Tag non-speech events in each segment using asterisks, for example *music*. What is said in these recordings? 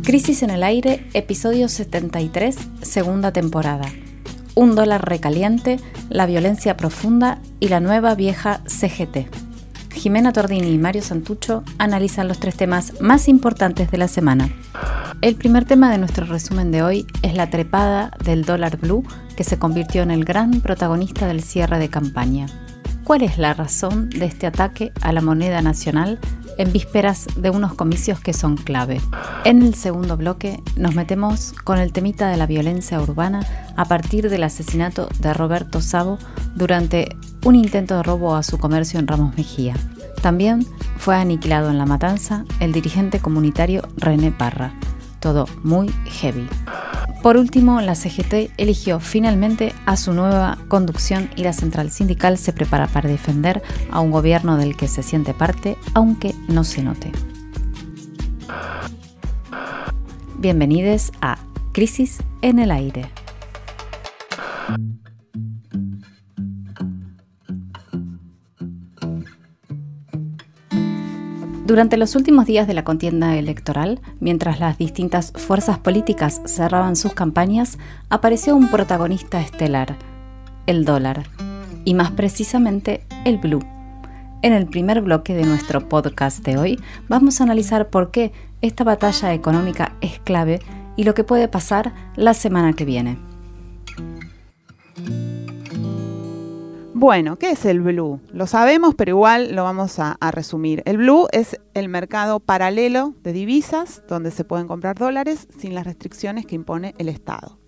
Crisis en el aire, episodio 73, segunda temporada. Un dólar recaliente, la violencia profunda y la nueva vieja CGT. Jimena Tordini y Mario Santucho analizan los tres temas más importantes de la semana. El primer tema de nuestro resumen de hoy es la trepada del dólar blue que se convirtió en el gran protagonista del cierre de campaña. ¿Cuál es la razón de este ataque a la moneda nacional en vísperas de unos comicios que son clave? En el segundo bloque nos metemos con el temita de la violencia urbana a partir del asesinato de Roberto Sabo durante un intento de robo a su comercio en Ramos Mejía. También fue aniquilado en la matanza el dirigente comunitario René Parra. Todo muy heavy. Por último, la CGT eligió finalmente a su nueva conducción y la central sindical se prepara para defender a un gobierno del que se siente parte, aunque no se note. Bienvenidos a Crisis en el Aire. Durante los últimos días de la contienda electoral, mientras las distintas fuerzas políticas cerraban sus campañas, apareció un protagonista estelar, el dólar, y más precisamente el blue. En el primer bloque de nuestro podcast de hoy vamos a analizar por qué esta batalla económica es clave y lo que puede pasar la semana que viene. Bueno, ¿qué es el blue? Lo sabemos, pero igual lo vamos a, resumir. El blue es el mercado paralelo de divisas donde se pueden comprar dólares sin las restricciones que impone el Estado.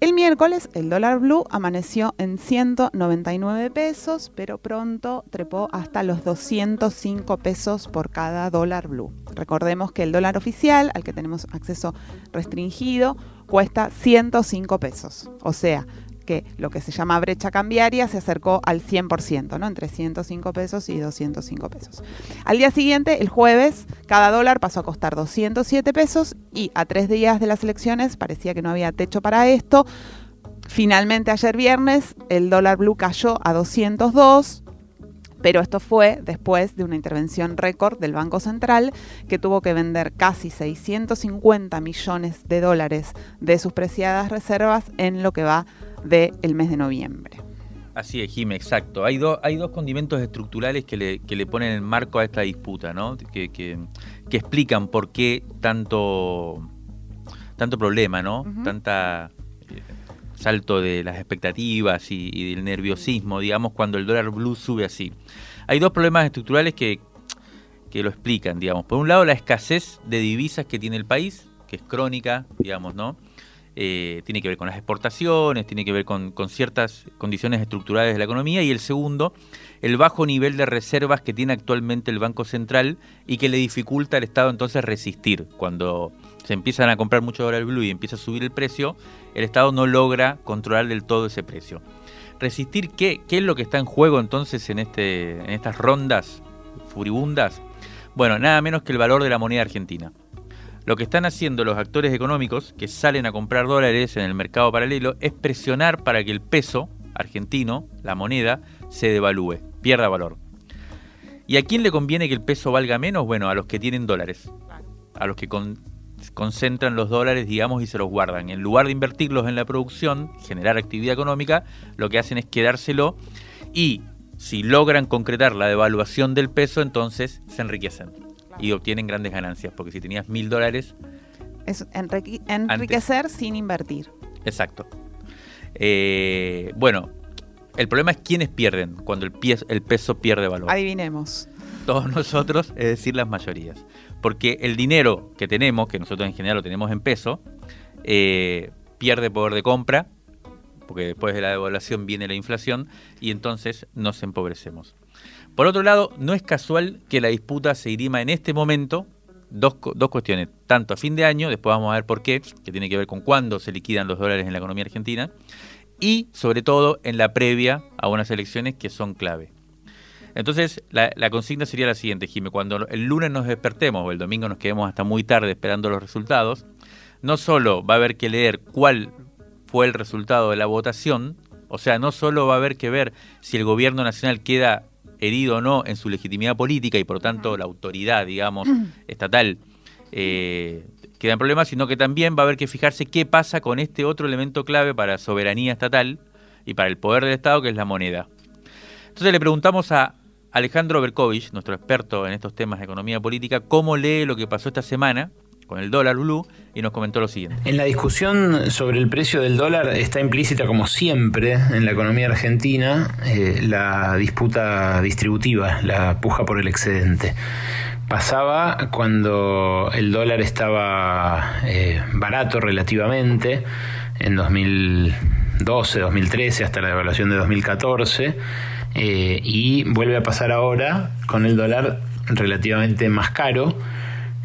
El miércoles el dólar blue amaneció en 199 pesos, pero pronto trepó hasta los 205 pesos por cada dólar blue. Recordemos que el dólar oficial, al que tenemos acceso restringido, cuesta 105 pesos. O sea, que lo que se llama brecha cambiaria se acercó al 100%, ¿no? entre 105 pesos y 205 pesos. Al día siguiente, el jueves, cada dólar pasó a costar 207 pesos y a tres días de las elecciones parecía que no había techo para esto. Finalmente, ayer viernes, el dólar blue cayó a 202, pero esto fue después de una intervención récord del Banco Central que tuvo que vender casi 650 millones de dólares de sus preciadas reservas en lo que va del mes de noviembre. Así es, Jime, exacto. Hay, hay dos condimentos estructurales que le, que le ponen el marco a esta disputa, ¿no? Que, que, explican por qué tanto, tanto problema, ¿no? Tanta eh, salto de las expectativas y, del nerviosismo, digamos, cuando el dólar blue sube así. Hay dos problemas estructurales que, que lo explican, digamos. Por un lado, la escasez de divisas que tiene el país, que es crónica, digamos, ¿no? Eh, tiene que ver con las exportaciones, tiene que ver con, ciertas condiciones estructurales de la economía, y el segundo, el bajo nivel de reservas que tiene actualmente el Banco Central y que le dificulta al Estado entonces resistir. Cuando se empiezan a comprar mucho dólar blue y empieza a subir el precio, el Estado no logra controlar del todo ese precio. ¿Resistir qué? ¿Qué es lo que está en juego entonces en, este, en estas rondas furibundas? Bueno, nada menos que el valor de la moneda argentina. Lo que están haciendo los actores económicos que salen a comprar dólares en el mercado paralelo es presionar para que el peso argentino, la moneda, se devalúe, pierda valor. ¿Y a quién le conviene que el peso valga menos? Bueno, a los que tienen dólares, a los que concentran los dólares, digamos, y se los guardan. En lugar de invertirlos en la producción, generar actividad económica, lo que hacen es quedárselo y si logran concretar la devaluación del peso, entonces se enriquecen y obtienen grandes ganancias, porque si tenías mil dólares... Es enriquecer sin invertir. Exacto. Eh, bueno, el problema es quiénes pierden cuando el, el peso pierde valor. Adivinemos. Todos nosotros, es decir, las mayorías. Porque el dinero que tenemos, que nosotros en general lo tenemos en peso, eh, pierde poder de compra, porque después de la devaluación viene la inflación, y entonces nos empobrecemos. Por otro lado, no es casual que la disputa se irima en este momento. Dos, dos, cuestiones, tanto a fin de año, después vamos a ver por qué, que tiene que ver con cuándo se liquidan los dólares en la economía argentina, y sobre todo en la previa a unas elecciones que son clave. Entonces, la, consigna sería la siguiente, Jimé, cuando el lunes nos despertemos o el domingo nos quedemos hasta muy tarde esperando los resultados, no solo va a haber que leer cuál fue el resultado de la votación, o sea, no solo va a haber que ver si el gobierno nacional queda herido o no en su legitimidad política y por lo tanto la autoridad, digamos, *clears throat* estatal, eh, queda en problemas, sino que también va a haber que fijarse qué pasa con este otro elemento clave para soberanía estatal y para el poder del Estado, que es la moneda. Entonces le preguntamos a Alejandro Berkovich, nuestro experto en estos temas de economía política, cómo lee lo que pasó esta semana con el dólar blue y nos comentó lo siguiente. En la discusión sobre el precio del dólar está implícita, como siempre, en la economía argentina, eh, la disputa distributiva, la puja por el excedente. Pasaba cuando el dólar estaba eh, barato relativamente, en 2012, 2013, hasta la devaluación de 2014, eh, y vuelve a pasar ahora con el dólar relativamente más caro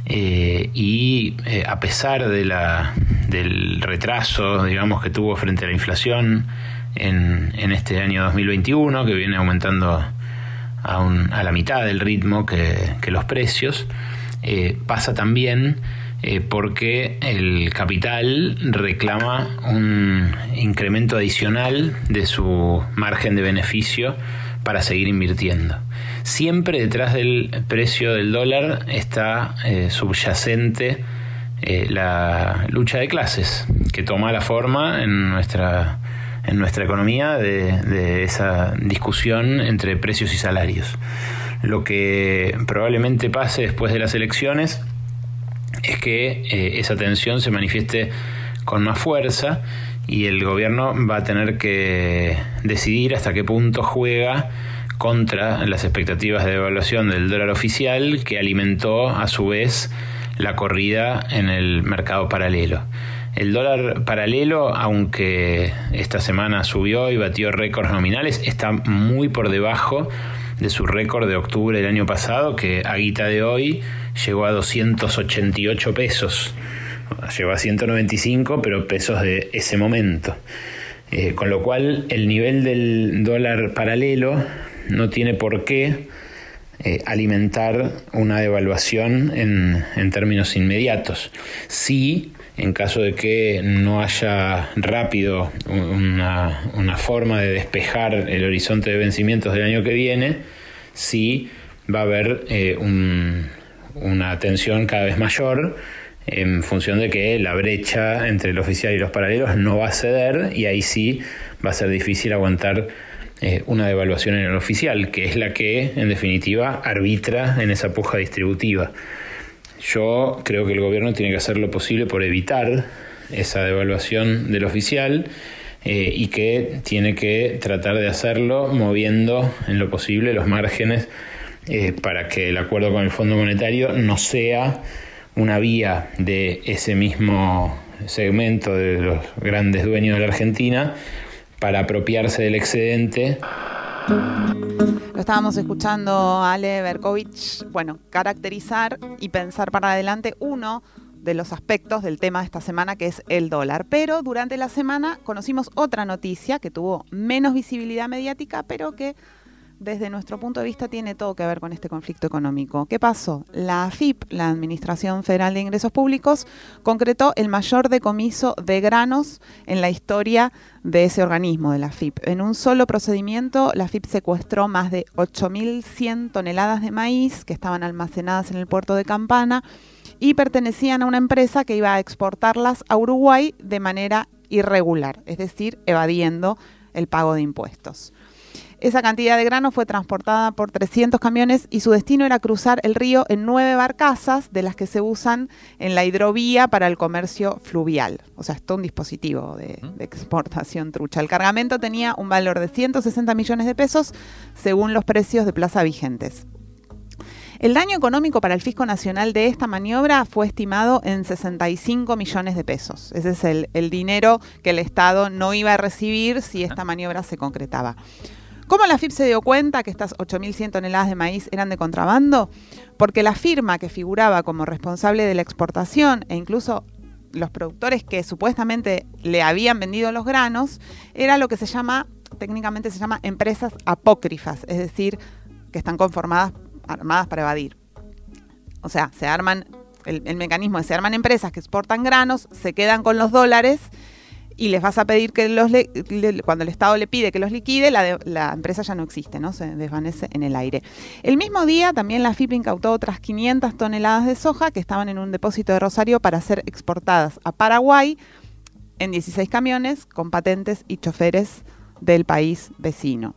eh, y eh, a pesar de la, del retraso, digamos, que tuvo frente a la inflación en, en este año 2021, que viene aumentando a, un, a la mitad del ritmo que, que los precios, eh, pasa también porque el capital reclama un incremento adicional de su margen de beneficio para seguir invirtiendo. Siempre detrás del precio del dólar está eh, subyacente eh, la lucha de clases, que toma la forma en nuestra, en nuestra economía de, esa discusión entre precios y salarios. Lo que probablemente pase después de las elecciones es que eh, esa tensión se manifieste con más fuerza y el gobierno va a tener que decidir hasta qué punto juega contra las expectativas de devaluación del dólar oficial que alimentó a su vez la corrida en el mercado paralelo. El dólar paralelo, aunque esta semana subió y batió récords nominales, está muy por debajo de su récord de octubre del año pasado, que a guita de hoy llegó a 288 pesos. Llegó a 195, pero pesos de ese momento. Eh, con lo cual el nivel del dólar paralelo no tiene por qué eh, alimentar una devaluación en, en, términos inmediatos. Sí, en caso de que no haya rápido una, una, forma de despejar el horizonte de vencimientos del año que viene, sí va a haber eh, un, una tensión cada vez mayor en función de que la brecha entre el oficial y los paralelos no va a ceder y ahí sí va a ser difícil aguantar eh, una devaluación en el oficial, que es la que en definitiva arbitra en esa puja distributiva. Yo creo que el gobierno tiene que hacer lo posible por evitar esa devaluación del oficial eh, y que tiene que tratar de hacerlo moviendo en lo posible los márgenes eh, para que el acuerdo con el Fondo Monetario no sea una vía de ese mismo segmento de los grandes dueños de la Argentina para apropiarse del excedente. Lo estábamos escuchando Ale Berkovich, bueno, caracterizar y pensar para adelante uno de los aspectos del tema de esta semana, que es el dólar. Pero durante la semana conocimos otra noticia que tuvo menos visibilidad mediática, pero que desde nuestro punto de vista tiene todo que ver con este conflicto económico. ¿Qué pasó? La AFIP, la Administración Federal de Ingresos Públicos, concretó el mayor decomiso de granos en la historia de ese organismo, de la AFIP. En un solo procedimiento, la AFIP secuestró más de 8.100 toneladas de maíz que estaban almacenadas en el puerto de Campana y pertenecían a una empresa que iba a exportarlas a Uruguay de manera irregular, es decir, evadiendo el pago de impuestos. Esa cantidad de grano fue transportada por 300 camiones y su destino era cruzar el río en nueve barcazas de las que se usan en la hidrovía para el comercio fluvial. O sea, es todo un dispositivo de, de exportación trucha. El cargamento tenía un valor de 160 millones de pesos según los precios de plaza vigentes. El daño económico para el fisco nacional de esta maniobra fue estimado en 65 millones de pesos. Ese es el, el dinero que el Estado no iba a recibir si esta maniobra se concretaba. ¿Cómo la FIP se dio cuenta que estas 8.100 toneladas de maíz eran de contrabando? Porque la firma que figuraba como responsable de la exportación e incluso los productores que supuestamente le habían vendido los granos era lo que se llama, técnicamente se llama empresas apócrifas, es decir, que están conformadas, armadas para evadir. O sea, se arman, el, mecanismo es se arman empresas que exportan granos, se quedan con los dólares y les vas a pedir que los le- cuando el Estado le pide que los liquide, la, de- la empresa ya no existe, ¿no? Se desvanece en el aire. El mismo día también la FIP incautó otras 500 toneladas de soja que estaban en un depósito de Rosario para ser exportadas a Paraguay en 16 camiones con patentes y choferes del país vecino.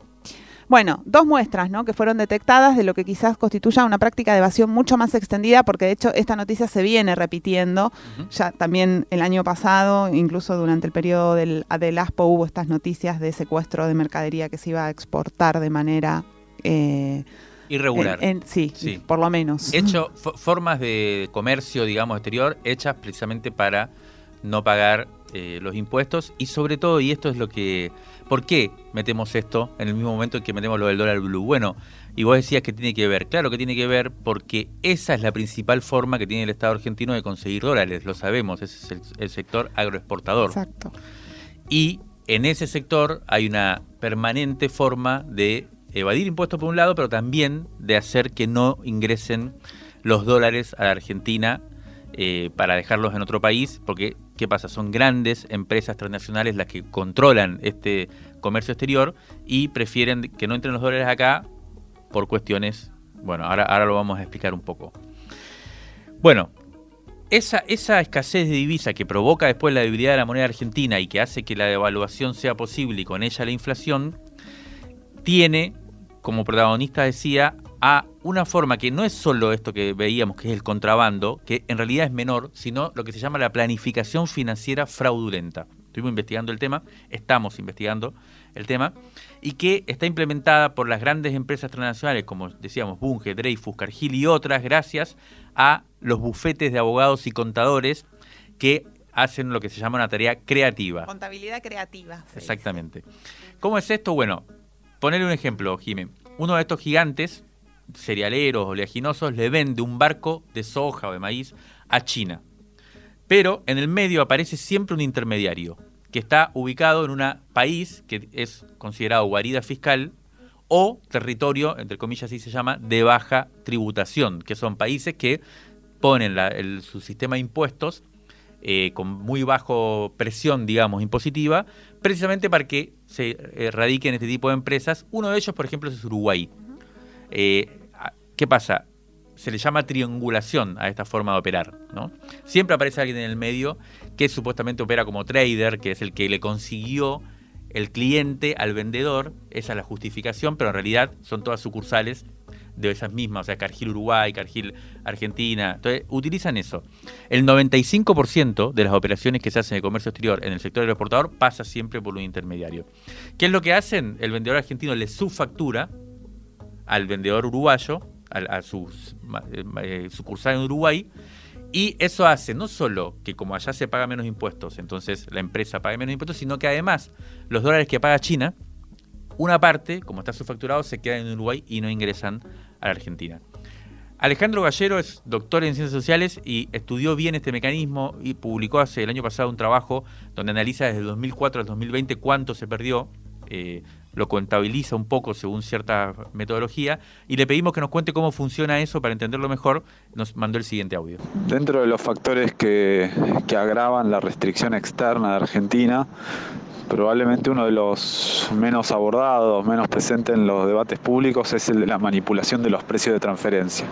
Bueno, dos muestras ¿no? que fueron detectadas de lo que quizás constituya una práctica de evasión mucho más extendida, porque de hecho esta noticia se viene repitiendo. Ya también el año pasado, incluso durante el periodo del, del ASPO, hubo estas noticias de secuestro de mercadería que se iba a exportar de manera... eh, Irregular. en- en- sí, Sí. por lo menos. Hecho, fo- formas de comercio, digamos, exterior, hechas precisamente para no pagar eh, los impuestos y sobre todo, y esto es lo que... ¿Por qué metemos esto en el mismo momento en que metemos lo del dólar blue? Bueno, y vos decías que tiene que ver. Claro que tiene que ver porque esa es la principal forma que tiene el Estado argentino de conseguir dólares, lo sabemos, ese es el, el sector agroexportador. Exacto. Y en ese sector hay una permanente forma de evadir impuestos por un lado, pero también de hacer que no ingresen los dólares a la Argentina eh, para dejarlos en otro país, porque ¿qué pasa? Son grandes empresas transnacionales las que controlan este comercio exterior y prefieren que no entren los dólares acá por cuestiones, bueno, ahora, ahora lo vamos a explicar un poco. Bueno, esa, esa escasez de divisa que provoca después la debilidad de la moneda argentina y que hace que la devaluación sea posible y con ella la inflación, tiene como protagonista, decía, a una forma que no es solo esto que veíamos, que es el contrabando, que en realidad es menor, sino lo que se llama la planificación financiera fraudulenta. Estuvimos investigando el tema, estamos investigando el tema, y que está implementada por las grandes empresas transnacionales, como decíamos, Bunge, Dreyfus, Cargill y otras, gracias a los bufetes de abogados y contadores que hacen lo que se llama una tarea creativa. Contabilidad creativa. dice. Exactamente. ¿Cómo es esto? Bueno, ponerle un ejemplo, Jimé. Uno de estos gigantes, cerealeros, oleaginosos, le vende un barco de soja o de maíz a China. Pero en el medio aparece siempre un intermediario, que está ubicado en un país que es considerado guarida fiscal o territorio, entre comillas así se llama, de baja tributación, que son países que ponen su sistema de impuestos eh, con muy bajo presión, digamos, impositiva, precisamente para que se eh, radiquen este tipo de empresas. Uno de ellos, por ejemplo, es Uruguay. Eh, ¿Qué pasa? Se le llama triangulación a esta forma de operar, ¿no? Siempre aparece alguien en el medio que supuestamente opera como trader, que es el que le consiguió el cliente al vendedor, esa es la justificación, pero en realidad son todas sucursales de esas mismas, o sea, Cargill Uruguay, Cargill Argentina. Entonces, utilizan eso. El 95% de las operaciones que se hacen de comercio exterior en el sector aeroportador pasa siempre por un intermediario. ¿Qué es lo que hacen? El vendedor argentino le subfactura al vendedor uruguayo, al- a, su eh, sucursal en Uruguay, y eso hace no solo que como allá se paga menos impuestos, entonces la empresa paga menos impuestos, sino que además los dólares que paga China, una parte, como está subfacturado, se queda en Uruguay y no ingresan a la Argentina. Alejandro Gallero es doctor en ciencias sociales y estudió bien este mecanismo y publicó hace el año pasado un trabajo donde analiza desde el 2004 al 2020 cuánto se perdió, eh, lo contabiliza un poco según cierta metodología y le pedimos que nos cuente cómo funciona eso para entenderlo mejor. Nos mandó el siguiente audio. Dentro de los factores que, que agravan la restricción externa de Argentina, probablemente uno de los menos abordados, menos presente en los debates públicos es el de la manipulación de los precios de transferencia.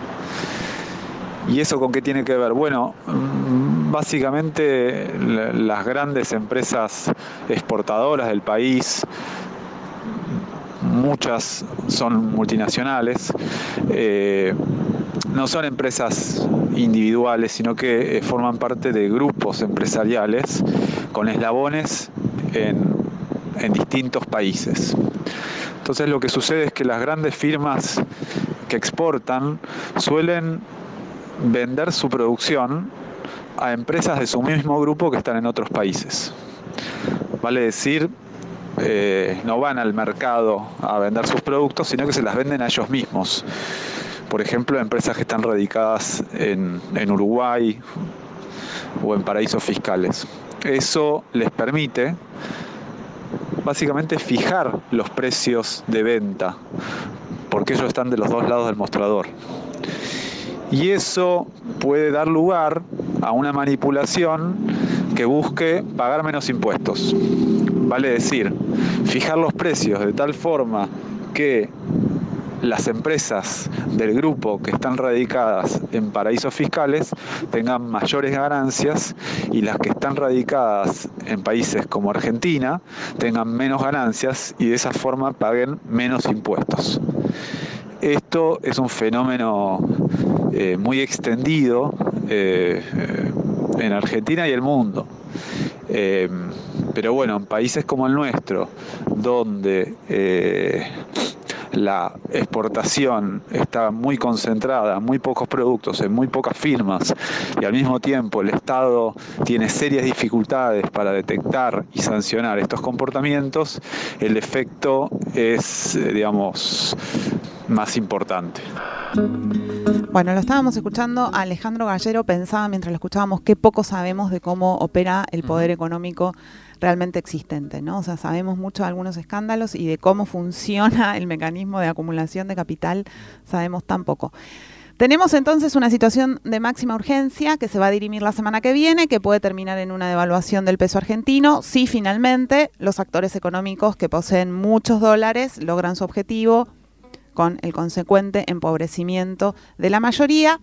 ¿Y eso con qué tiene que ver? Bueno, mm, básicamente la- las grandes empresas exportadoras del país, muchas son multinacionales, eh, no son empresas individuales, sino que eh, forman parte de grupos empresariales con eslabones en, en distintos países. Entonces lo que sucede es que las grandes firmas que exportan suelen vender su producción a empresas de su mismo grupo que están en otros países. Vale decir, eh, no van al mercado a vender sus productos, sino que se las venden a ellos mismos. Por ejemplo, empresas que están radicadas en, en Uruguay o en paraísos fiscales. Eso les permite básicamente fijar los precios de venta, porque ellos están de los dos lados del mostrador. Y eso puede dar lugar a una manipulación que busque pagar menos impuestos. Vale decir, fijar los precios de tal forma que las empresas del grupo que están radicadas en paraísos fiscales tengan mayores ganancias y las que están radicadas en países como Argentina tengan menos ganancias y de esa forma paguen menos impuestos. Esto es un fenómeno eh, muy extendido eh, en Argentina y el mundo. Eh, pero bueno, en países como el nuestro, donde la exportación está muy concentrada, muy pocos productos, en muy pocas firmas y al mismo tiempo el Estado tiene serias dificultades para detectar y sancionar estos comportamientos, el efecto es, eh, digamos, más importante. Bueno, lo estábamos escuchando Alejandro Gallero pensaba mientras lo escuchábamos qué poco sabemos de cómo opera el poder económico realmente existente, ¿no? O sea, sabemos mucho de algunos escándalos y de cómo funciona *laughs* el mecanismo de acumulación de capital, sabemos tan poco. Tenemos entonces una situación de máxima urgencia que se va a dirimir la semana que viene, que puede terminar en una devaluación del peso argentino si finalmente los actores económicos que poseen muchos dólares logran su objetivo, con el consecuente empobrecimiento de la mayoría.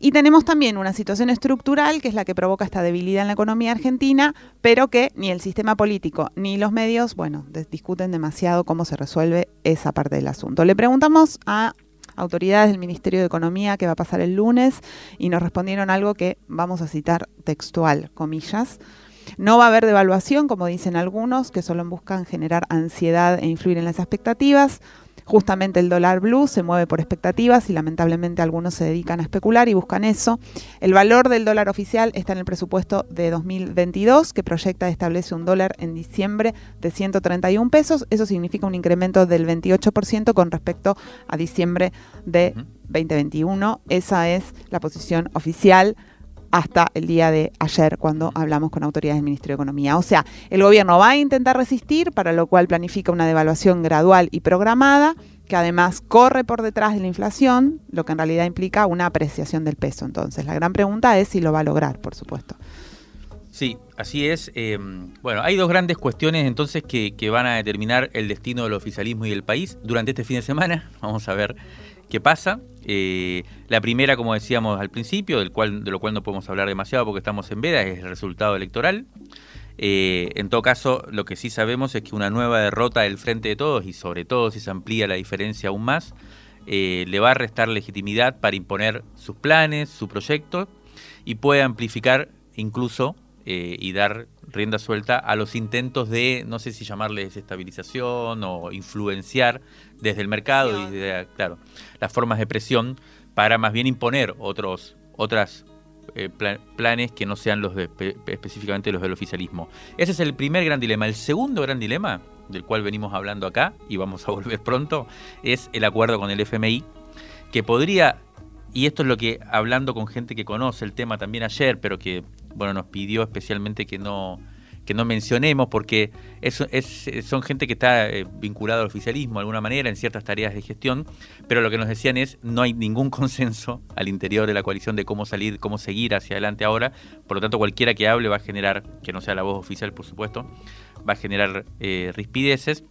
Y tenemos también una situación estructural, que es la que provoca esta debilidad en la economía argentina, pero que ni el sistema político ni los medios, bueno, discuten demasiado cómo se resuelve esa parte del asunto. Le preguntamos a autoridades del Ministerio de Economía qué va a pasar el lunes y nos respondieron algo que vamos a citar textual, comillas. No va a haber devaluación, como dicen algunos, que solo buscan generar ansiedad e influir en las expectativas. Justamente el dólar blue se mueve por expectativas y lamentablemente algunos se dedican a especular y buscan eso. El valor del dólar oficial está en el presupuesto de 2022 que proyecta y establece un dólar en diciembre de 131 pesos. Eso significa un incremento del 28% con respecto a diciembre de 2021. Esa es la posición oficial hasta el día de ayer cuando hablamos con autoridades del Ministerio de Economía. O sea, el gobierno va a intentar resistir, para lo cual planifica una devaluación gradual y programada, que además corre por detrás de la inflación, lo que en realidad implica una apreciación del peso. Entonces, la gran pregunta es si lo va a lograr, por supuesto. Sí, así es. Eh, bueno, hay dos grandes cuestiones entonces que, que van a determinar el destino del oficialismo y del país durante este fin de semana. *laughs* Vamos a ver qué pasa. Eh, la primera, como decíamos al principio, del cual, de lo cual no podemos hablar demasiado porque estamos en veda, es el resultado electoral. Eh, en todo caso, lo que sí sabemos es que una nueva derrota del Frente de Todos, y sobre todo si se amplía la diferencia aún más, eh, le va a restar legitimidad para imponer sus planes, su proyecto, y puede amplificar incluso y dar rienda suelta a los intentos de, no sé si llamarles desestabilización o influenciar desde el mercado y de, claro, las formas de presión para más bien imponer otros otras eh, planes que no sean los de, específicamente los del oficialismo. Ese es el primer gran dilema. El segundo gran dilema, del cual venimos hablando acá y vamos a volver pronto, es el acuerdo con el FMI, que podría, y esto es lo que hablando con gente que conoce el tema también ayer, pero que bueno nos pidió especialmente que no que no mencionemos porque es, son gente que está eh, vinculada al oficialismo de alguna manera en ciertas tareas de gestión, pero lo que nos decían es no hay ningún *laughs* consenso al interior de la coalición de cómo salir, cómo seguir hacia adelante ahora, por lo tanto cualquiera que hable va a generar, que no sea la voz oficial por supuesto, va a generar eh, rispideces.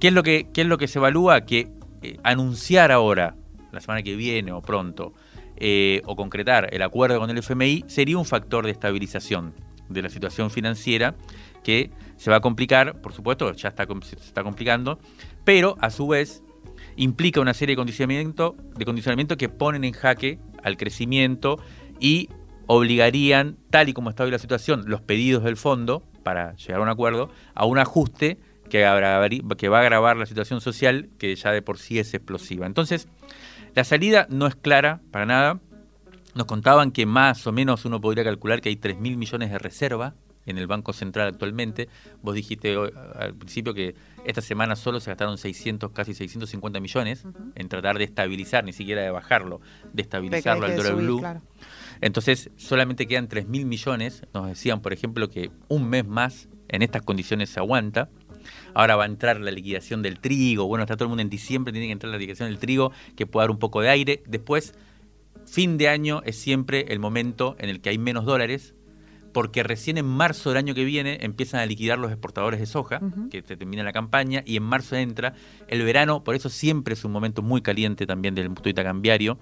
¿Qué es, lo que, ¿Qué es lo que se evalúa? Que eh, anunciar ahora, la semana que viene o pronto, o concretar el acuerdo con el FMI sería un factor de estabilización de la situación financiera que se va a complicar, por supuesto, ya está, se está complicando, pero a su vez implica una serie de condicionamientos de condicionamiento que ponen en jaque al crecimiento y obligarían, tal y como está hoy la situación, los pedidos del fondo para llegar a un acuerdo, a un ajuste que, que va a agravar la situación social que ya de por sí es explosiva. Entonces, la salida no es clara para nada. Nos contaban que más o menos uno podría calcular que hay 3 mil millones de reserva en el Banco Central actualmente. Vos dijiste al principio que esta semana solo se gastaron 600, casi 650 millones en tratar de estabilizar, ni siquiera de bajarlo, de estabilizarlo al dólar blue. Entonces solamente quedan 3 mil millones. Nos decían, por ejemplo, que un mes más en estas condiciones se aguanta. Ahora va a entrar la liquidación del trigo. Bueno, está todo el mundo en diciembre, tiene que entrar la liquidación del trigo, que puede dar un poco de aire. Después Fin de año es siempre el momento en el que hay menos dólares porque recién en marzo del año que viene empiezan a liquidar los exportadores de soja, que se termina la campaña, y en marzo entra el verano, por eso siempre es un momento muy caliente también del punto cambiario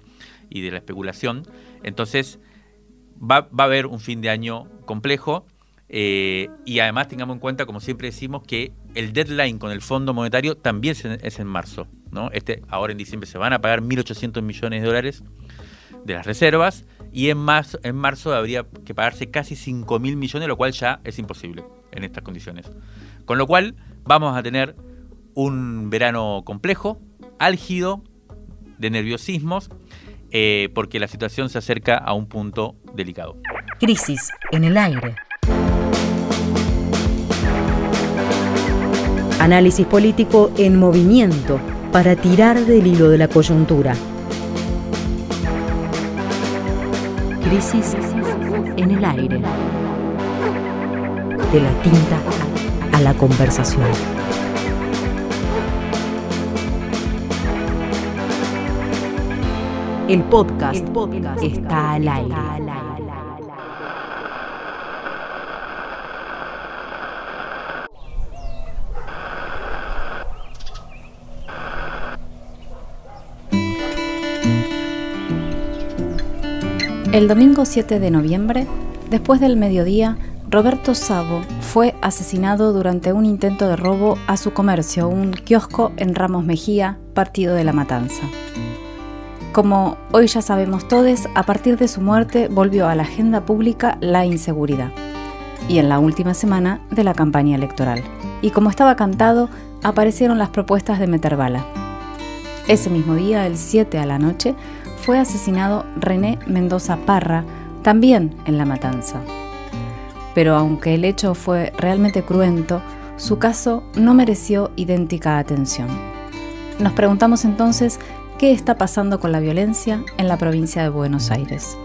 y de la especulación. Entonces, va, va a haber un fin de año complejo. eh, y además tengamos en cuenta, como siempre decimos, que el deadline con el Fondo Monetario también es en, es en marzo. ¿no? Este, ahora en diciembre se van a pagar 1.800 millones de dólares de las reservas y en marzo, en marzo habría que pagarse casi 5 mil millones, lo cual ya es imposible en estas condiciones. Con lo cual vamos a tener un verano complejo, álgido, de nerviosismos, eh, porque la situación se acerca a un punto delicado. Crisis en el aire. Análisis político en movimiento para tirar del hilo de la coyuntura. Crisis en el aire. De la tinta a la conversación. El podcast, está al aire. El domingo 7 de noviembre, después del mediodía, Roberto Sabo fue asesinado durante un intento de robo a su comercio, un kiosco en Ramos Mejía, partido de La Matanza. Como hoy ya sabemos todos, a partir de su muerte volvió a la agenda pública la inseguridad. Y en la última semana de la campaña electoral. Y como estaba cantado, aparecieron las propuestas de meter bala. Ese mismo día, el 7 a la noche, fue asesinado René Mendoza Parra, también en La Matanza. Pero aunque el hecho fue realmente cruento, su caso no mereció idéntica atención. Nos preguntamos entonces qué está pasando con la violencia en la provincia de Buenos Aires.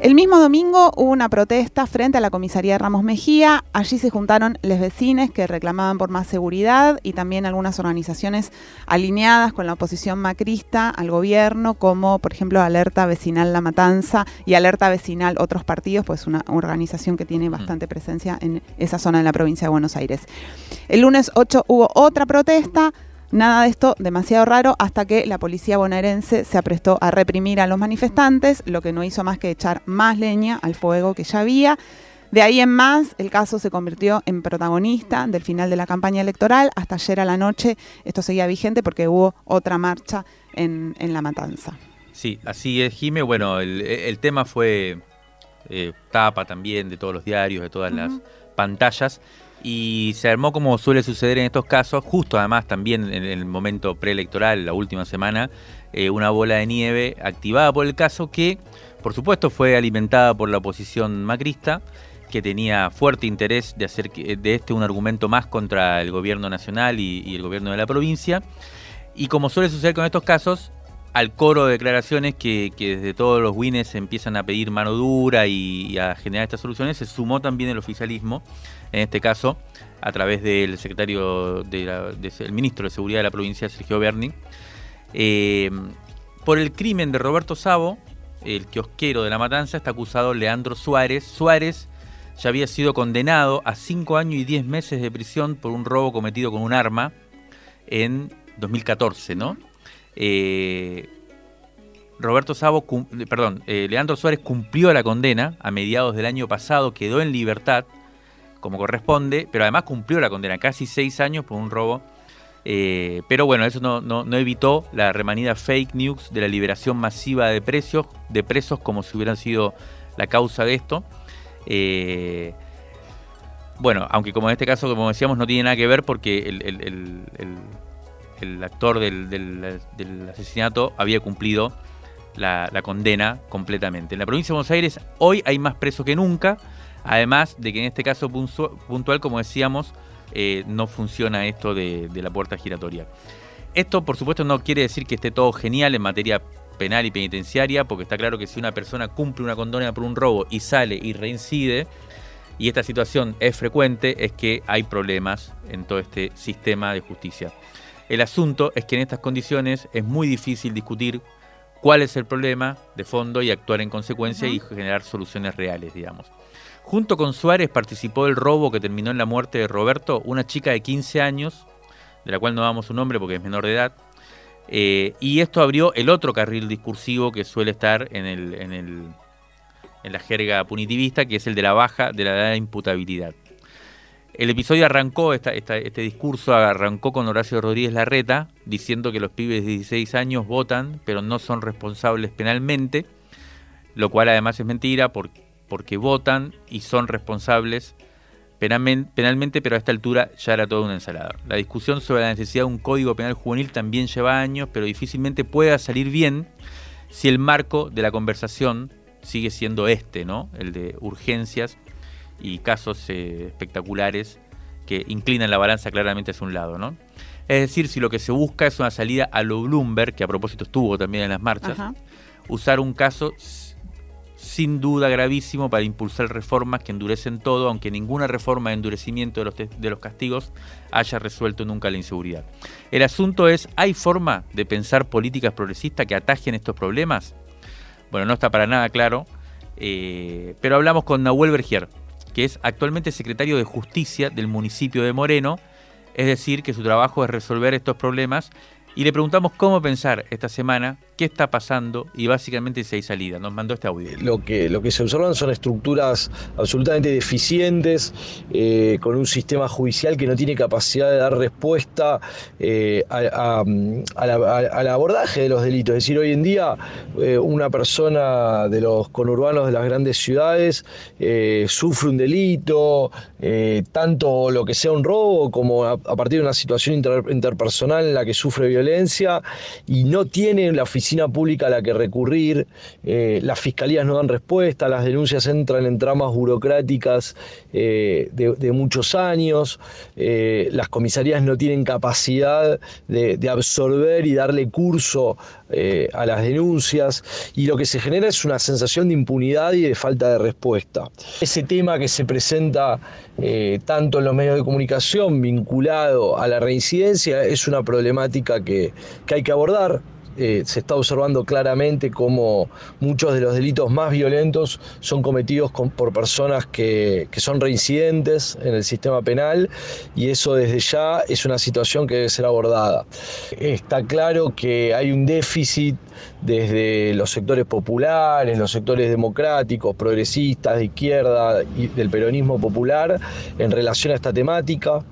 El mismo domingo hubo una protesta frente a la comisaría de Ramos Mejía. Allí se juntaron les vecines que reclamaban por más seguridad y también algunas organizaciones alineadas con la oposición macrista al gobierno, como por ejemplo Alerta Vecinal La Matanza y Alerta Vecinal Otros Partidos, pues una organización que tiene bastante presencia en esa zona de la provincia de Buenos Aires. El lunes 8 hubo otra protesta. Nada de esto demasiado raro hasta que la policía bonaerense se aprestó a reprimir a los manifestantes, lo que no hizo más que echar más leña al fuego que ya había. De ahí en más, el caso se convirtió en protagonista del final de la campaña electoral. Hasta ayer a la noche esto seguía vigente porque hubo otra marcha en, en La Matanza. Sí, así es, Jime. Bueno, el, el tema fue eh, tapa también de todos los diarios, de todas las pantallas. Y se armó como suele suceder en estos casos, justo además también en el momento preelectoral, la última semana, eh, una bola de nieve activada por el caso que, por supuesto, fue alimentada por la oposición macrista, que tenía fuerte interés de hacer de este un argumento más contra el gobierno nacional y, el gobierno de la provincia. Y como suele suceder con estos casos, al coro de declaraciones que, desde todos los wines empiezan a pedir mano dura y a generar estas soluciones, se sumó también el oficialismo, en este caso a través del secretario, de la- de- el ministro de Seguridad de la provincia, Sergio Berni, eh, por el crimen de Roberto Sabo, el kiosquero de la matanza, está acusado Leandro Suárez. Suárez ya había sido condenado a 5 años y 10 meses de prisión por un robo cometido con un arma en 2014, ¿no? Eh, Roberto eh, perdón, eh, Leandro Suárez cumplió la condena a mediados del año pasado, quedó en libertad, como corresponde, pero además cumplió la condena, casi seis años por un robo. Eh, pero bueno, eso no, evitó la remanida fake news de la liberación masiva de precios, de presos como si hubieran sido la causa de esto. Eh, bueno, aunque como en este caso, como decíamos, no tiene nada que ver porque el, actor del, del- del asesinato había cumplido la, la condena completamente. En la provincia de Buenos Aires hoy hay más presos que nunca, además de que en este caso puntual, como decíamos, eh, no funciona esto de, de la puerta giratoria. Esto, por supuesto, no quiere decir que esté todo genial en materia penal y penitenciaria, porque está claro que si una persona cumple una condena por un robo y sale y reincide, y esta situación es frecuente, es que hay problemas en todo este sistema de justicia. El asunto es que en estas condiciones es muy difícil discutir cuál es el problema de fondo y actuar en consecuencia y generar soluciones reales, digamos. Junto con Suárez participó del robo que terminó en la muerte de Roberto, una chica de 15 años, de la cual no damos su nombre porque es menor de edad, eh, y esto abrió el otro carril discursivo que suele estar en, el, en, el, en la jerga punitivista, que es el de la baja de la edad de imputabilidad. El episodio arrancó, este discurso arrancó con Horacio Rodríguez Larreta, diciendo que los pibes de 16 años votan, pero no son responsables penalmente, lo cual además es mentira porque, porque votan y son responsables penalmente, pero a esta altura ya era toda una ensalada. La discusión sobre la necesidad de un código penal juvenil también lleva años, pero difícilmente pueda salir bien si el marco de la conversación sigue siendo este, ¿no? El de urgencias y casos eh, espectaculares que inclinan la balanza claramente hacia un lado, ¿no? Es decir, si lo que se busca es una salida a lo Bloomberg, que a propósito estuvo también en las marchas, usar un caso sin duda gravísimo para impulsar reformas que endurecen todo, aunque ninguna reforma de endurecimiento de los, de los castigos haya resuelto nunca la inseguridad. El asunto es, ¿hay forma de pensar políticas progresistas que atajen estos problemas? Bueno, no está para nada claro, eh, pero hablamos con Nahuel Bergier, que es actualmente secretario de Justicia del municipio de Moreno, es decir, que su trabajo es resolver estos problemas y le preguntamos cómo pensar esta semana, qué está pasando y básicamente si hay salida. Nos mandó este audio. Lo que, lo que se observan son estructuras absolutamente deficientes, eh, con un sistema judicial que no tiene capacidad de dar respuesta eh, al abordaje de los delitos. Es decir, hoy en día eh, una persona de los conurbanos de las grandes ciudades sufre un delito, tanto lo que sea un robo como a, partir de una situación interpersonal en la que sufre violencia y no tienen la oficina pública a la que recurrir, eh, las fiscalías no dan respuesta, las denuncias entran en tramas burocráticas eh, de, muchos años, eh, las comisarías no tienen capacidad de absorber y darle curso a las denuncias y lo que se genera es una sensación de impunidad y de falta de respuesta. Ese tema que se presenta tanto en los medios de comunicación vinculado a la reincidencia es una problemática que que, hay que abordar. Eh, se está observando claramente cómo muchos de los delitos más violentos son cometidos por personas que, son reincidentes en el sistema penal y eso desde ya es una situación que debe ser abordada. Está claro que hay un déficit desde los sectores populares, los sectores democráticos, progresistas, de izquierda y del peronismo popular en relación a esta temática.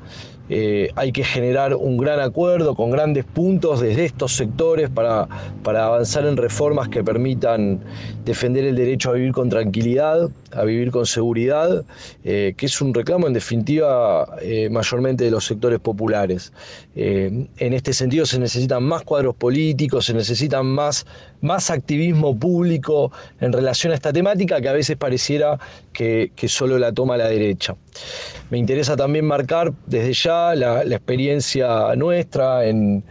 Eh, hay que generar un gran acuerdo con grandes puntos desde estos sectores para, avanzar en reformas que permitan defender el derecho a vivir con tranquilidad, a vivir con seguridad, eh, que es un reclamo en definitiva eh, mayormente de los sectores populares. en este sentido se necesitan más cuadros políticos, se necesitan más, más activismo público en relación a esta temática que a veces pareciera que solo la toma la derecha. Me interesa también marcar desde ya la, experiencia nuestra en,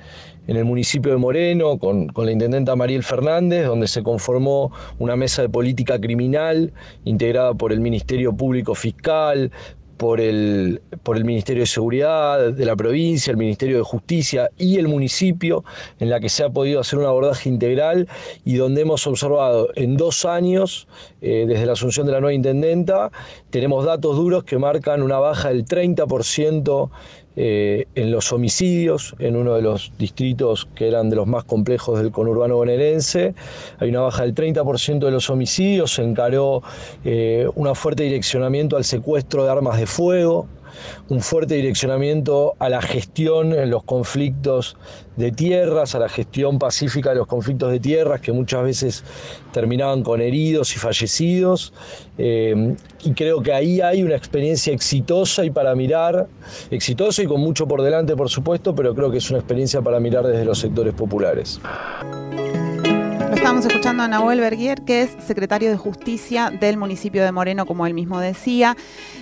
el municipio de Moreno con, con, la intendenta Mariel Fernández, donde se conformó una mesa de política criminal integrada por el Ministerio Público Fiscal, por el, por el Ministerio de Seguridad de la provincia, el Ministerio de Justicia y el municipio, en la que se ha podido hacer un abordaje integral y donde hemos observado en dos años, eh, desde la asunción de la nueva intendenta, tenemos datos duros que marcan una baja del 30% eh, en los homicidios, en uno de los distritos que eran de los más complejos del conurbano bonaerense. Hay una baja del 30% de los homicidios, se encaró eh, un fuerte direccionamiento al secuestro de armas de fuego, un fuerte direccionamiento a la gestión en los conflictos de tierras, a la gestión pacífica de los conflictos de tierras, que muchas veces terminaban con heridos y fallecidos. Eh, y creo que ahí hay una experiencia exitosa y para mirar, exitosa y con mucho por delante, por supuesto, pero creo que es una experiencia para mirar desde los sectores populares. Lo estamos escuchando a Nahuel Berguier, que es secretario de Justicia del municipio de Moreno, como él mismo decía.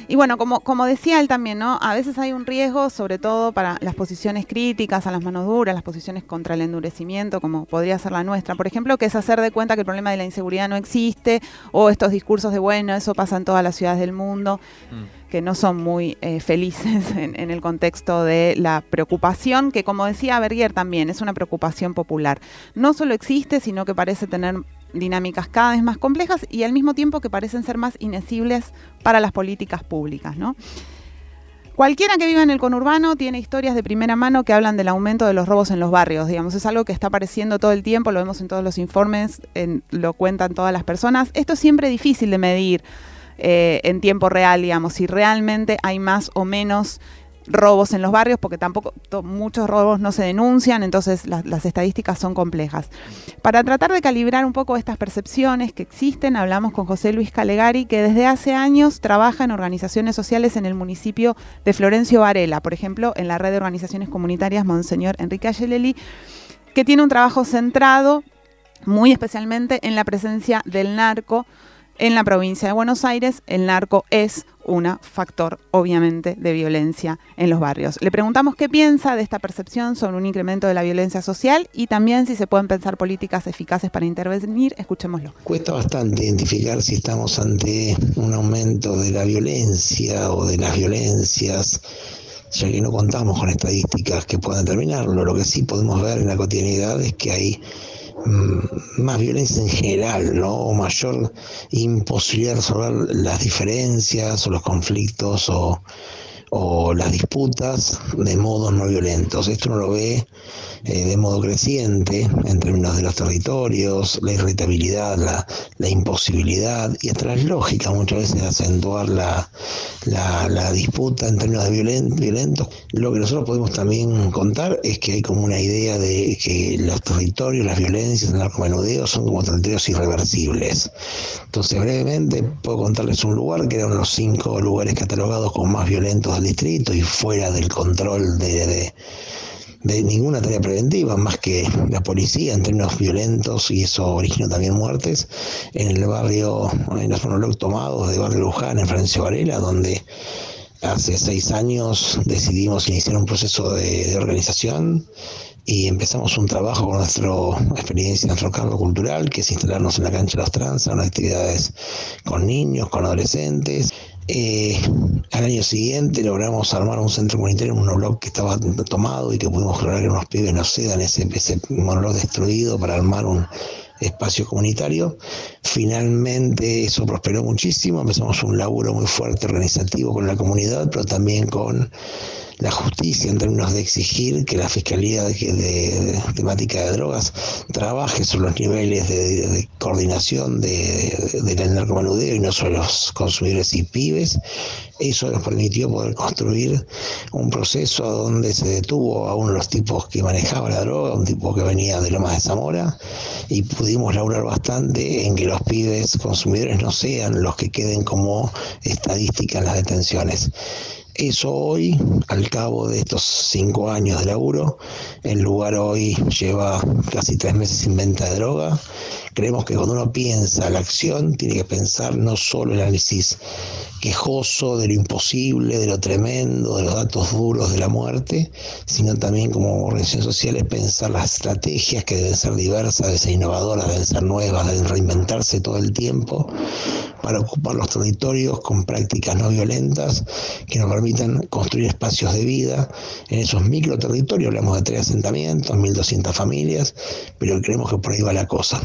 Y bueno, como, como decía él también, ¿no? A veces hay un riesgo, sobre todo para las posiciones críticas, a las manos duras, las posiciones contra el endurecimiento, como podría ser la nuestra, por ejemplo, que es hacer de cuenta que el problema de la inseguridad no existe, o estos discursos de, bueno, eso pasa en todas las ciudades del mundo. Mm que no son muy eh, felices *laughs* en, el contexto de la preocupación, que como decía Berger también, es una preocupación popular. No solo existe, sino que parece tener dinámicas cada vez más complejas y al mismo tiempo que parecen ser más inesibles para las políticas públicas. ¿no? Cualquiera que viva en el conurbano tiene historias de primera mano que hablan del aumento de los robos en los barrios. Digamos, es algo que está apareciendo todo el tiempo, lo vemos en todos los informes, lo cuentan todas las personas. Esto es siempre difícil de medir eh, en tiempo real, digamos, si realmente hay más o menos robos en los barrios, porque tampoco muchos robos no se denuncian, entonces las estadísticas son complejas. Para tratar de calibrar un poco estas percepciones que existen, hablamos con José Luis Calegari, que desde hace años trabaja en organizaciones sociales en el municipio de Florencio Varela, por ejemplo, en la red de organizaciones comunitarias Monseñor Enrique Ayeleli, que tiene un trabajo centrado muy especialmente en la presencia del narco en la provincia de Buenos Aires el narco es un factor, obviamente, de violencia en los barrios. Le preguntamos qué piensa de esta percepción sobre un incremento de la violencia social y también si se pueden pensar políticas eficaces para intervenir. Escuchémoslo. Cuesta bastante identificar si estamos ante un aumento de la violencia o de las violencias ya que no contamos con estadísticas que puedan determinarlo. Lo que sí podemos ver en la cotidianidad es que hay más violencia en general, ¿no? O mayor imposibilidad de resolver las diferencias o los conflictos o, o las disputas de modos no violentos. Esto uno lo ve eh, de modo creciente en términos de los territorios, la irritabilidad, la, imposibilidad y hasta la lógica muchas veces de acentuar la, la, disputa en términos de violentos. Lo que nosotros podemos también contar es que hay como una idea de que los territorios, las violencias, el narcomenudeo son como territorios irreversibles. Entonces brevemente puedo contarles un lugar que era uno de los cinco lugares catalogados como más violentos distrito y fuera del control de de ninguna tarea preventiva, más que la policía en términos violentos, y eso originó también muertes, en el barrio, en los monologos tomados de Barrio Luján, en Florencio Varela, donde hace seis años decidimos iniciar un proceso de, organización y empezamos un trabajo con nuestra experiencia, nuestro cargo cultural, que es instalarnos en la cancha de los trans, en actividades con niños, con adolescentes, eh, al año siguiente logramos armar un centro comunitario un monolog que estaba tomado y que pudimos lograr que unos pibes nos cedan ese, ese monolog destruido para armar un espacio comunitario. Finalmente eso prosperó muchísimo, empezamos un laburo muy fuerte organizativo con la comunidad, pero también con la justicia en términos de exigir que la Fiscalía de, temática de drogas trabaje sobre los niveles de, coordinación del narcomanudeo y no solo los consumidores y pibes. Eso nos permitió poder construir un proceso donde se detuvo a uno de los tipos que manejaba la droga, un tipo que venía de Lomas de Zamora, y pudimos laburar bastante en que los pibes consumidores no sean los que queden como estadística en las detenciones. Eso hoy, al cabo de estos cinco años de laburo, el lugar hoy lleva casi tres meses sin venta de droga. Creemos que cuando uno piensa la acción, tiene que pensar no solo el análisis quejoso de lo imposible, de lo tremendo, de los datos duros de la muerte, sino también como organización social es pensar las estrategias que deben ser diversas, deben ser innovadoras, deben ser nuevas, deben reinventarse todo el tiempo para ocupar los territorios con prácticas no violentas que nos permitan construir espacios de vida en esos micro territorios. Hablamos de tres asentamientos, 1.200 familias, pero creemos que por ahí va la cosa.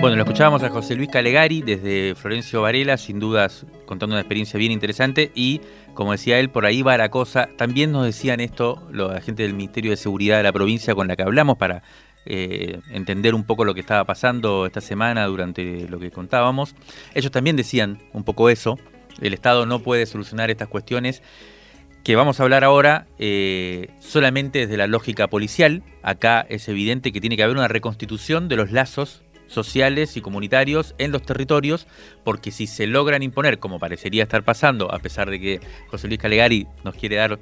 Bueno, lo escuchábamos a José Luis Calegari desde Florencio Varela, sin dudas contando una experiencia bien interesante y como decía él, por ahí va la cosa. También nos decían esto la gente del Ministerio de Seguridad de la provincia con la que hablamos para eh, entender un poco lo que estaba pasando esta semana durante lo que contábamos. Ellos también decían un poco eso, el Estado no puede solucionar estas cuestiones que vamos a hablar ahora eh, solamente desde la lógica policial. Acá es evidente que tiene que haber una reconstitución de los lazos sociales y comunitarios en los territorios, porque si se logran imponer, como parecería estar pasando, a pesar de que José Luis Calegari nos quiere dar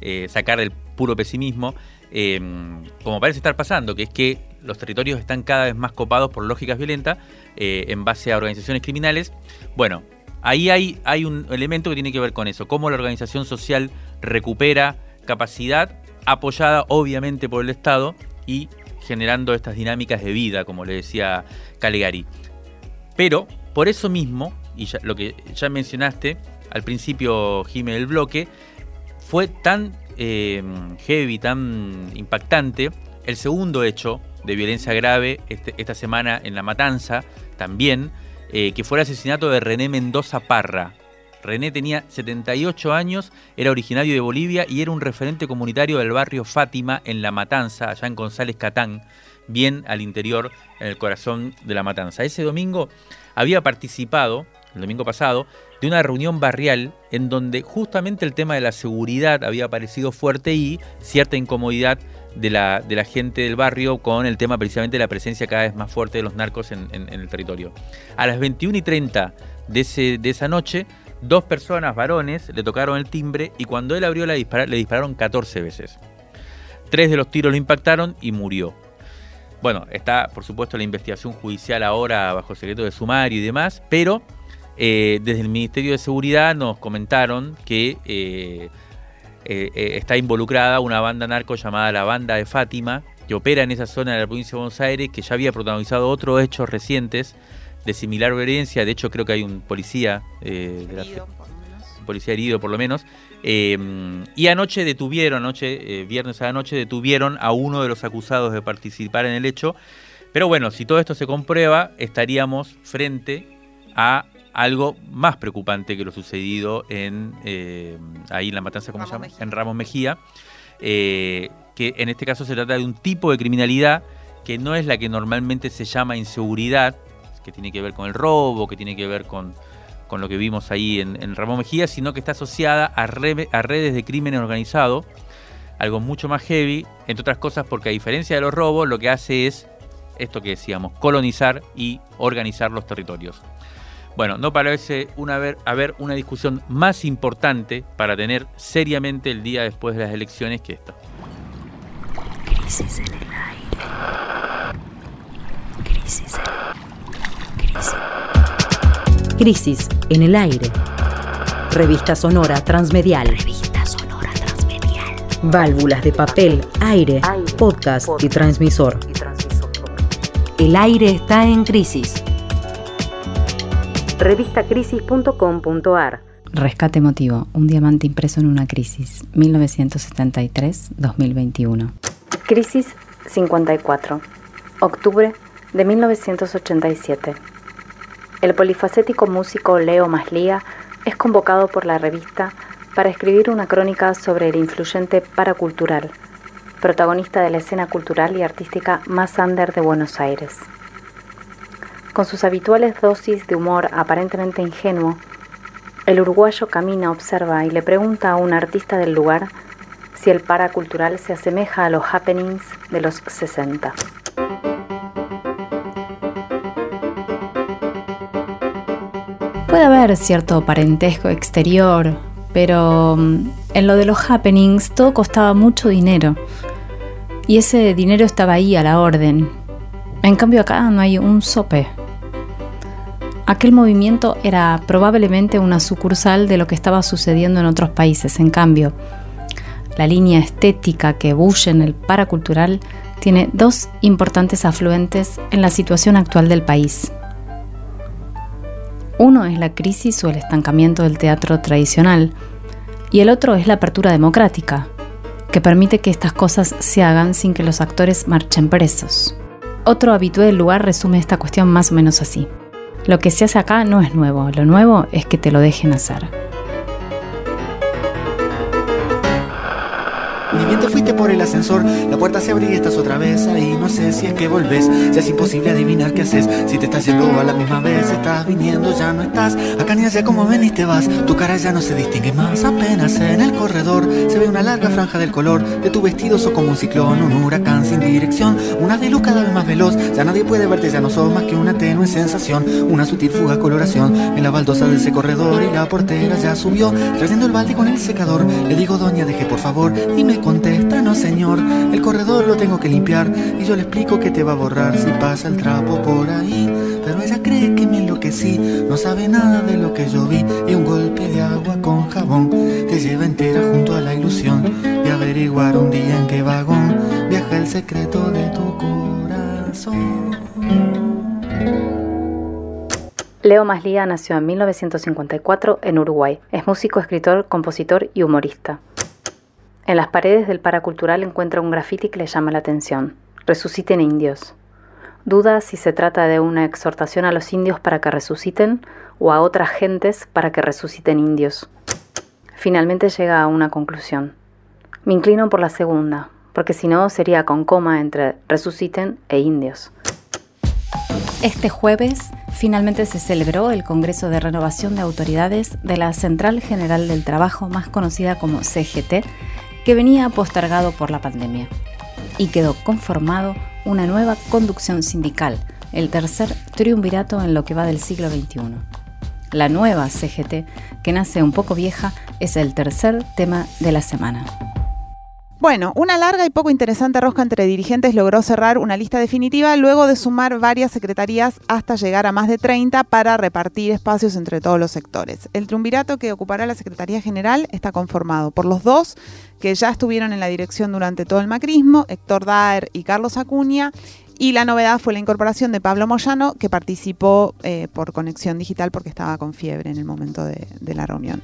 eh, sacar del puro pesimismo, Em, como parece estar pasando, que es que los territorios están cada vez más copados por lógicas violentas eh, en base a organizaciones criminales. Bueno, ahí hay, hay un elemento que tiene que ver con eso, cómo la organización social recupera capacidad apoyada obviamente por el Estado y generando estas dinámicas de vida, como le decía Calegari. Pero por eso mismo y lo que ya mencionaste al principio, Jimé, del bloque, fue tan eh, heavy, tan impactante, el segundo hecho de violencia grave este, esta semana en La Matanza, también, eh, que fue el asesinato de René Mendoza Parra. René tenía 78 años, era originario de Bolivia y era un referente comunitario del barrio Fátima en La Matanza, allá en González Catán, bien al interior, en el corazón de La Matanza. Ese domingo había participado, el domingo pasado, de una reunión barrial en donde justamente el tema de la seguridad había aparecido fuerte y cierta incomodidad de la, de la gente del barrio con el tema precisamente de la presencia cada vez más fuerte de los narcos en, el territorio. A las 21 y 30 de, ese, de esa noche, dos personas, varones, le tocaron el timbre y cuando él abrió la dispara, le dispararon 14 veces. Tres de los tiros lo impactaron y murió. Bueno, está por supuesto la investigación judicial ahora bajo secreto de sumario y demás, pero eh, desde el Ministerio de Seguridad nos comentaron que eh, eh, está involucrada una banda narco llamada la Banda de Fátima, que opera en esa zona de la provincia de Buenos Aires, que ya había protagonizado otros hechos recientes de similar violencia. De hecho, creo que hay un policía, herido, un policía herido por lo menos. y anoche detuvieron, anoche, viernes a la noche, detuvieron a uno de los acusados de participar en el hecho. Pero bueno, si todo esto se comprueba, estaríamos frente a algo más preocupante que lo sucedido en eh, ahí en la matanza, ¿cómo se llama? En Ramos Mejía, eh, que en este caso se trata de un tipo de criminalidad que no es la que normalmente se llama inseguridad, que tiene que ver con el robo, que tiene que ver con, con lo que vimos ahí en, en Ramón Mejía, sino que está asociada a, a redes de crimen organizado, algo mucho más heavy, entre otras cosas porque a diferencia de los robos, lo que hace es esto que decíamos, colonizar y organizar los territorios. Bueno, no parece una, haber una discusión más importante para tener seriamente el día después de las elecciones que esta. Crisis en el aire. Crisis en... Crisis. Crisis en el aire. Revista sonora transmedial. Revista sonora transmedial. Válvulas de papel, aire, podcast, y transmisor. El aire está en crisis revistacrisis.com.ar. Rescate emotivo, un diamante impreso en una crisis, 1973-2021. Crisis 54, octubre de 1987. El polifacético músico Leo Maslía es convocado por la revista para escribir una crónica sobre el influyente paracultural, protagonista de la escena cultural y artística más under de Buenos Aires. Con sus habituales dosis de humor aparentemente ingenuo, el uruguayo camina, observa y le pregunta a un artista del lugar si el paracultural se asemeja a los happenings de los 60. Puede haber cierto parentesco exterior, pero mm, en lo de los happenings todo costaba mucho dinero. Y ese dinero estaba ahí a la orden. En cambio acá no hay un sope. Aquel movimiento era probablemente una sucursal de lo que estaba sucediendo en otros países. En cambio, la línea estética que bulle en el paracultural tiene dos importantes afluentes en la situación actual del país. Uno es la crisis o el estancamiento del teatro tradicional y el otro es la apertura democrática, que permite que estas cosas se hagan sin que los actores marchen presos. Otro habitué del lugar resume esta cuestión más o menos así. Lo que se hace acá no es nuevo, lo nuevo es que te lo dejen hacer. Por el ascensor, la puerta se abre y estás otra vez ahí. No sé si es que volvés, ya es imposible adivinar qué haces. Si te estás yendo a la misma vez, estás viniendo, ya no estás. Acá ni allá como ven y te vas, tu cara ya no se distingue más. Apenas en el corredor se ve una larga franja del color de tu vestido, sos como un ciclón, un huracán sin dirección. Una de luz cada vez más veloz, ya nadie puede verte, ya no sos más que una tenue sensación. Una sutil fuga coloración en la baldosa de ese corredor y la portera ya subió, trayendo el balde con el secador. Le digo, doña, deje por favor y me contesta, no señor, el corredor lo tengo que limpiar y yo le explico que te va a borrar si pasa el trapo por ahí. Pero ella cree que me enloquecí, no sabe nada de lo que yo vi y un golpe de agua con jabón te lleva entera junto a la ilusión de averiguar un día en qué vagón viaja el secreto de tu corazón. Leo Maslía nació en 1954 en Uruguay. Es músico, escritor, compositor y humorista. En las paredes del paracultural encuentra un grafiti que le llama la atención. Resuciten indios. Duda si se trata de una exhortación a los indios para que resuciten o a otras gentes para que resuciten indios. Finalmente llega a una conclusión. Me inclino por la segunda, porque si no sería con coma entre resuciten e indios. Este jueves finalmente se celebró el Congreso de Renovación de Autoridades de la Central General del Trabajo, más conocida como CGT, que venía postergado por la pandemia. Y quedó conformado una nueva conducción sindical, el tercer triunvirato en lo que va del siglo XXI. La nueva CGT, que nace un poco vieja, es el tercer tema de la semana. Bueno, una larga y poco interesante rosca entre dirigentes logró cerrar una lista definitiva luego de sumar varias secretarías hasta llegar a más de 30 para repartir espacios entre todos los sectores. El triunvirato que ocupará la Secretaría General está conformado por los dos que ya estuvieron en la dirección durante todo el macrismo, Héctor Daer y Carlos Acuña, y la novedad fue la incorporación de Pablo Moyano, que participó eh, por conexión digital porque estaba con fiebre en el momento de, la reunión.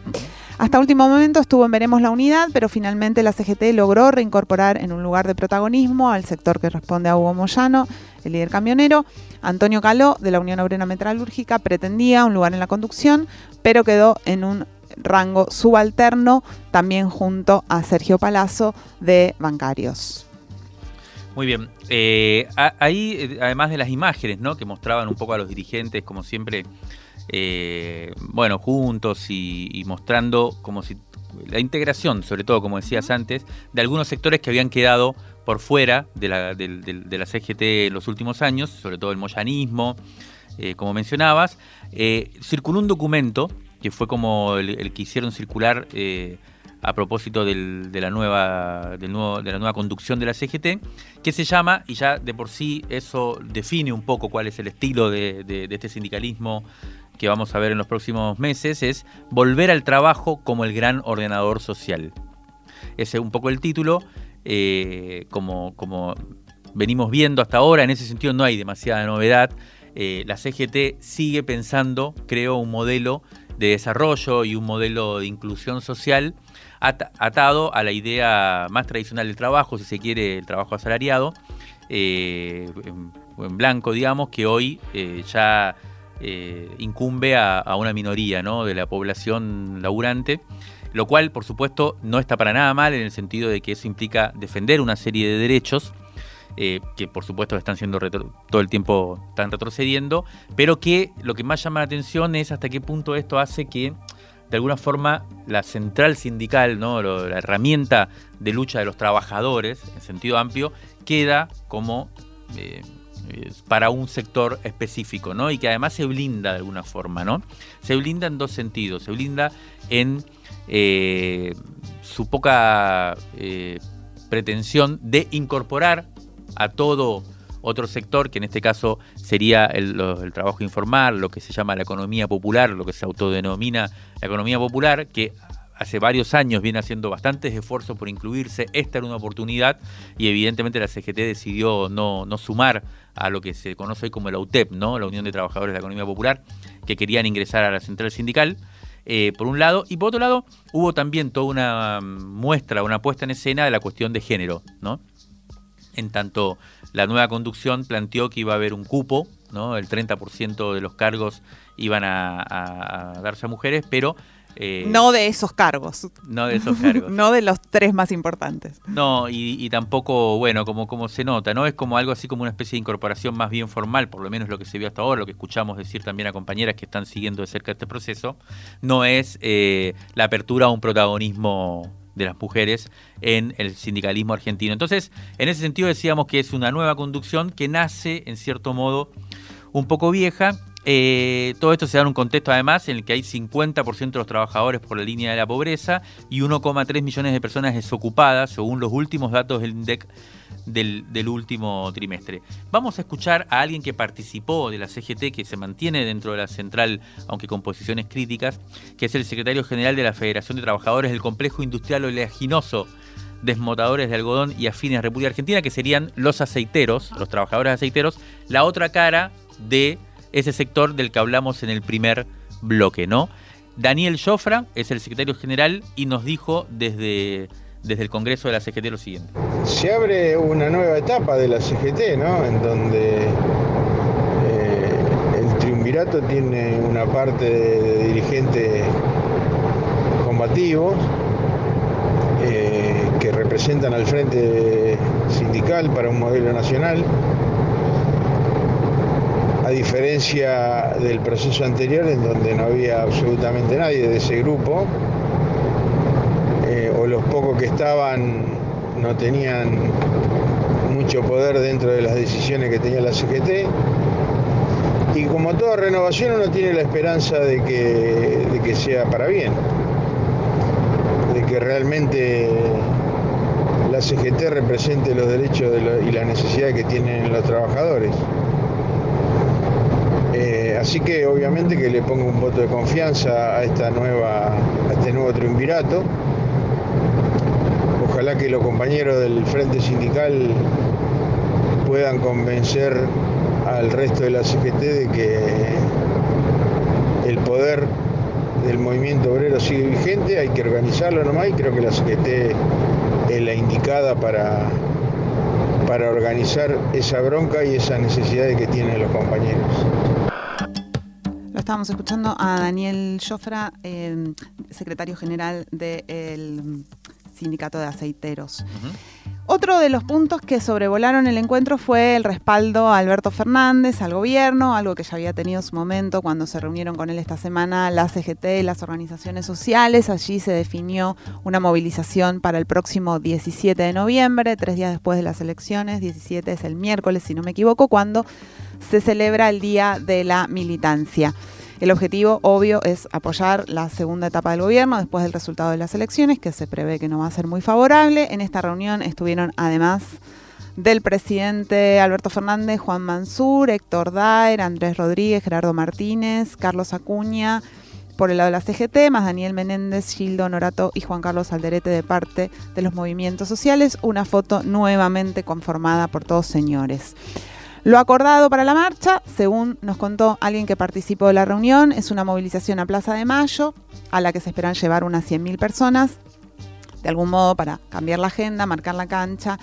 Hasta último momento estuvo en Veremos la Unidad, pero finalmente la CGT logró reincorporar en un lugar de protagonismo al sector que responde a Hugo Moyano, el líder camionero. Antonio Caló, de la Unión Obrera Metalúrgica, pretendía un lugar en la conducción, pero quedó en un rango subalterno, también junto a Sergio Palazzo de Bancarios. Muy bien. Eh, ahí, eh, además de las imágenes, ¿no? Que mostraban un poco a los dirigentes, como siempre, eh, bueno, juntos y, mostrando como si la integración, sobre todo, como decías antes, de algunos sectores que habían quedado por fuera de la, de, la CGT en los últimos años, sobre todo el moyanismo, como mencionabas. circuló un documento que fue como el, que hicieron circular a propósito de, la nueva, de la nueva conducción de la CGT, que se llama, y ya de por sí eso define un poco cuál es el estilo de, este sindicalismo que vamos a ver en los próximos meses, es volver al trabajo como el gran ordenador social. Ese es un poco el título, eh, como, como venimos viendo hasta ahora, en ese sentido no hay demasiada novedad. Eh, la CGT sigue pensando, creo, un modelo de desarrollo y un modelo de inclusión social atado a la idea más tradicional del trabajo, si se quiere, el trabajo asalariado, eh, en, blanco, digamos, que hoy eh, ya eh, incumbe a, una minoría de la población laburante, lo cual, por supuesto, no está para nada mal en el sentido de que eso implica defender una serie de derechos. Que por supuesto están siendo todo el tiempo están retrocediendo, pero que lo que más llama la atención es hasta qué punto esto hace que de alguna forma la central sindical, ¿no? la herramienta de lucha de los trabajadores, en sentido amplio, queda como eh, para un sector específico, ¿no? Y que además se blinda de alguna forma, ¿no? Se blinda en dos sentidos. Se blinda en eh, su poca eh, pretensión de incorporar a todo otro sector, que en este caso sería el, trabajo informal, lo que se llama la economía popular, lo que se autodenomina la economía popular, que hace varios años viene haciendo bastantes esfuerzos por incluirse. Esta era una oportunidad y evidentemente la CGT decidió no, sumar a lo que se conoce hoy como la UTEP, ¿no? la Unión de Trabajadores de la Economía Popular, que querían ingresar a la central sindical. Eh, por un lado, y por otro lado, hubo también toda una muestra, una puesta en escena de la cuestión de género, ¿no? En tanto la nueva conducción planteó que iba a haber un cupo, ¿no? el 30% de los cargos iban a, darse a mujeres, pero... Eh, no de esos cargos. No de esos cargos. *laughs* no de los tres más importantes. No, y, tampoco, bueno, como, como se nota, ¿no? Es como algo así como una especie de incorporación más bien formal, por lo menos lo que se vio hasta ahora, lo que escuchamos decir también a compañeras que están siguiendo de cerca este proceso, no es eh, la apertura a un protagonismo de las mujeres en el sindicalismo argentino. Entonces, en ese sentido decíamos que es una nueva conducción que nace, en cierto modo, un poco vieja. Eh, todo esto se da en un contexto además en el que hay 50% de los trabajadores por la línea de la pobreza y 1,3 millones de personas desocupadas, según los últimos datos del INDEC del, último trimestre. Vamos a escuchar a alguien que participó de la CGT, que se mantiene dentro de la central, aunque con posiciones críticas, que es el secretario general de la Federación de Trabajadores del Complejo Industrial Oleaginoso desmotadores de algodón y afines República Argentina, que serían los aceiteros, los trabajadores aceiteros, la otra cara de ese sector del que hablamos en el primer bloque, ¿no? Daniel Jofra es el secretario general y nos dijo desde, desde el Congreso de la CGT lo siguiente. Se abre una nueva etapa de la CGT, ¿no? En donde eh, el triunvirato tiene una parte de dirigentes combativos eh, que representan al frente sindical para un modelo nacional a diferencia del proceso anterior en donde no había absolutamente nadie de ese grupo, eh, o los pocos que estaban no tenían mucho poder dentro de las decisiones que tenía la CGT. Y como toda renovación uno tiene la esperanza de que, de que sea para bien, de que realmente la CGT represente los derechos y las necesidades que tienen los trabajadores. Eh, así que obviamente que le pongo un voto de confianza a esta nueva, a este nuevo triunvirato. Ojalá que los compañeros del Frente Sindical puedan convencer al resto de la CGT de que el poder del movimiento obrero sigue vigente, hay que organizarlo nomás y creo que la CGT es la indicada para, para organizar esa bronca y esas necesidades que tienen los compañeros. Estábamos escuchando a Daniel Jofra, eh, secretario general del Sindicato de Aceiteros. Otro de los puntos que sobrevolaron el encuentro fue el respaldo a Alberto Fernández, al gobierno, algo que ya había tenido su momento cuando se reunieron con él esta semana la CGT y las organizaciones sociales. Allí se definió una movilización para el próximo 17 de noviembre, tres días después de las elecciones. 17 es el miércoles, si no me equivoco, cuando se celebra el Día de la Militancia. El objetivo, obvio, es apoyar la segunda etapa del gobierno después del resultado de las elecciones, que se prevé que no va a ser muy favorable. En esta reunión estuvieron además del presidente Alberto Fernández, Juan Mansur, Héctor Daer, Andrés Rodríguez, Gerardo Martínez, Carlos Acuña, por el lado de la CGT, más Daniel Menéndez, Gildo Norato y Juan Carlos Alderete de parte de los movimientos sociales. Una foto nuevamente conformada por todos señores. Lo acordado para la marcha, según nos contó alguien que participó de la reunión, es una movilización a Plaza de Mayo, a la que se esperan llevar unas 100.000 personas, de algún modo para cambiar la agenda, marcar la cancha.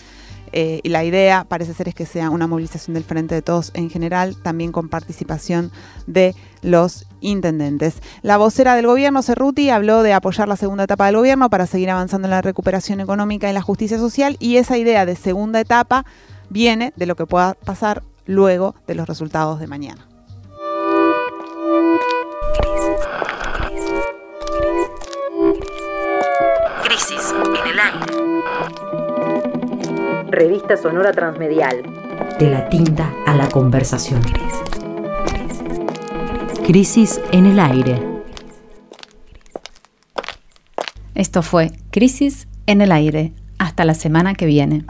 Eh, y la idea parece ser es que sea una movilización del Frente de Todos en general, también con participación de los intendentes. La vocera del gobierno, Cerruti, habló de apoyar la segunda etapa del gobierno para seguir avanzando en la recuperación económica y la justicia social y esa idea de segunda etapa viene de lo que pueda pasar luego de los resultados de mañana. Crisis en el aire. Revista Sonora Transmedial. De la tinta a la conversación. Crisis en el aire. Esto fue Crisis en el aire. Hasta la semana que viene.